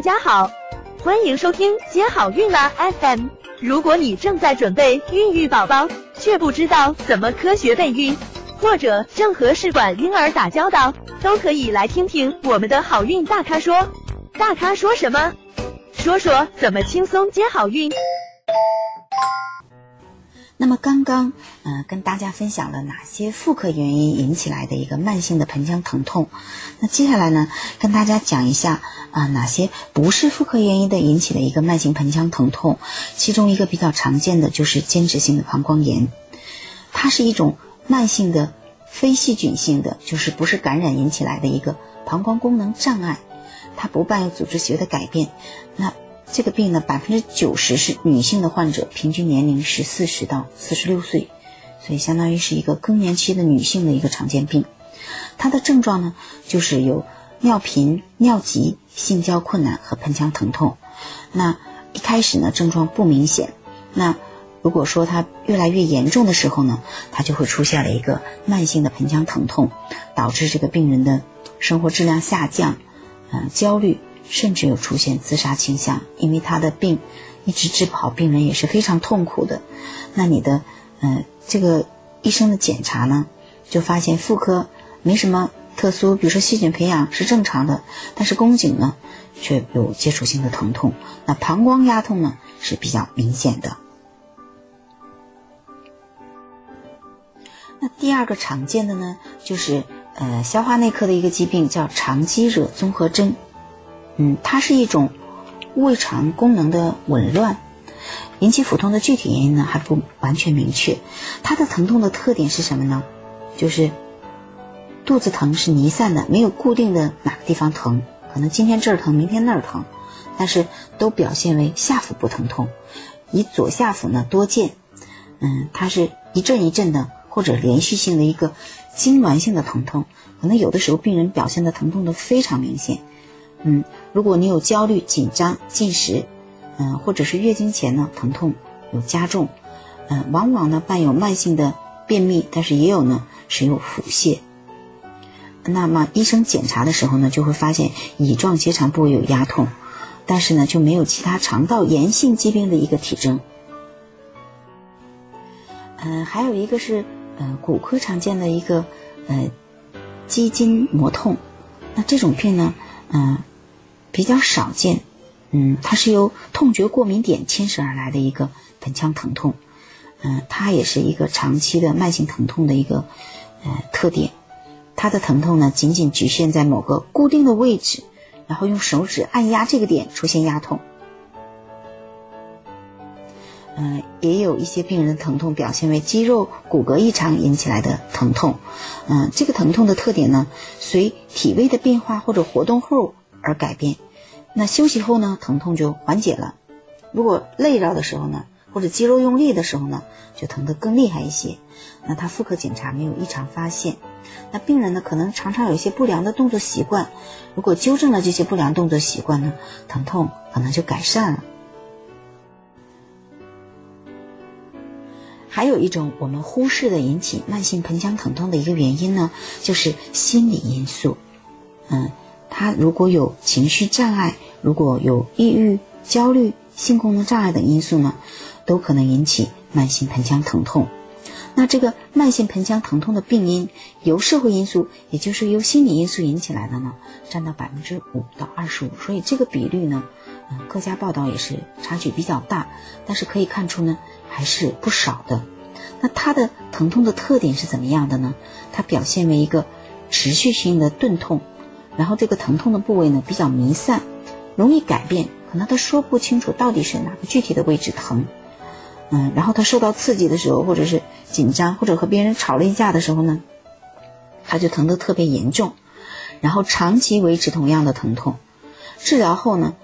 大家好，欢迎收听接好运啦 FM。如果你正在准备孕育宝宝，却不知道怎么科学备孕，或者正和试管婴儿打交道，都可以来听听我们的好运大咖说。大咖说什么？说说怎么轻松接好运。那么刚刚，嗯，跟大家分享了哪些妇科原因引起来的一个慢性的盆腔疼痛？那接下来呢，跟大家讲一下啊，哪些不是妇科原因的引起的一个慢性盆腔疼痛？其中一个比较常见的就是间质性的膀胱炎，它是一种慢性的非细菌性的，就是不是感染引起来的一个膀胱功能障碍，它不伴有组织学的改变。那这个病呢，百分之九十是女性的患者，平均年龄是四十到四十六岁，所以相当于是一个更年期的女性的一个常见病。它的症状呢，就是有尿频、尿急、性交困难和盆腔疼痛。那一开始呢，症状不明显。那如果说它越来越严重的时候呢，它就会出现了一个慢性的盆腔疼痛，导致这个病人的生活质量下降，嗯，焦虑。甚至有出现自杀倾向，因为他的病一直治不好，病人也是非常痛苦的。那你的，呃，这个医生的检查呢，就发现妇科没什么特殊，比如说细菌培养是正常的，但是宫颈呢却有接触性的疼痛。那膀胱压痛呢是比较明显的。那第二个常见的呢，就是呃消化内科的一个疾病，叫肠积热综合征。嗯，它是一种胃肠功能的紊乱，引起腹痛的具体原因呢还不完全明确。它的疼痛的特点是什么呢？就是肚子疼是弥散的，没有固定的哪个地方疼，可能今天这儿疼，明天那儿疼，但是都表现为下腹部疼痛，以左下腹呢多见。嗯，它是一阵一阵的或者连续性的一个痉挛性的疼痛，可能有的时候病人表现的疼痛都非常明显。嗯，如果你有焦虑、紧张、进食，嗯，或者是月经前呢疼痛有加重，嗯，往往呢伴有慢性的便秘，但是也有呢是有腹泻。那么医生检查的时候呢，就会发现乙状结肠部位有压痛，但是呢就没有其他肠道炎性疾病的一个体征。嗯，还有一个是，呃，骨科常见的一个，呃，肌筋膜痛，那这种病呢，嗯。比较少见，嗯，它是由痛觉过敏点牵涉而来的一个盆腔疼痛，嗯，它也是一个长期的慢性疼痛的一个呃特点。它的疼痛呢，仅仅局限在某个固定的位置，然后用手指按压这个点出现压痛。嗯，也有一些病人的疼痛表现为肌肉骨骼异常引起来的疼痛，嗯，这个疼痛的特点呢，随体位的变化或者活动后。而改变，那休息后呢，疼痛就缓解了。如果累着的时候呢，或者肌肉用力的时候呢，就疼得更厉害一些。那他妇科检查没有异常发现，那病人呢可能常常有一些不良的动作习惯，如果纠正了这些不良动作习惯呢，疼痛可能就改善了。还有一种我们忽视的引起慢性盆腔疼痛的一个原因呢，就是心理因素，嗯。他如果有情绪障碍，如果有抑郁、焦虑、性功能障碍等因素呢，都可能引起慢性盆腔疼痛。那这个慢性盆腔疼痛的病因，由社会因素，也就是由心理因素引起来的呢，占到百分之五到二十五。所以这个比率呢，嗯，各家报道也是差距比较大，但是可以看出呢，还是不少的。那它的疼痛的特点是怎么样的呢？它表现为一个持续性的钝痛。然后这个疼痛的部位呢比较弥散，容易改变，可能他说不清楚到底是哪个具体的位置疼，嗯，然后他受到刺激的时候，或者是紧张，或者和别人吵了一架的时候呢，他就疼得特别严重，然后长期维持同样的疼痛，治疗后呢，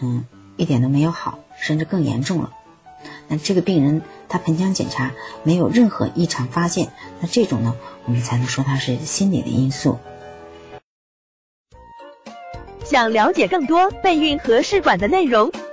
嗯，一点都没有好，甚至更严重了。那这个病人他盆腔检查没有任何异常发现，那这种呢，我们才能说他是心理的因素。想了解更多备孕和试管的内容，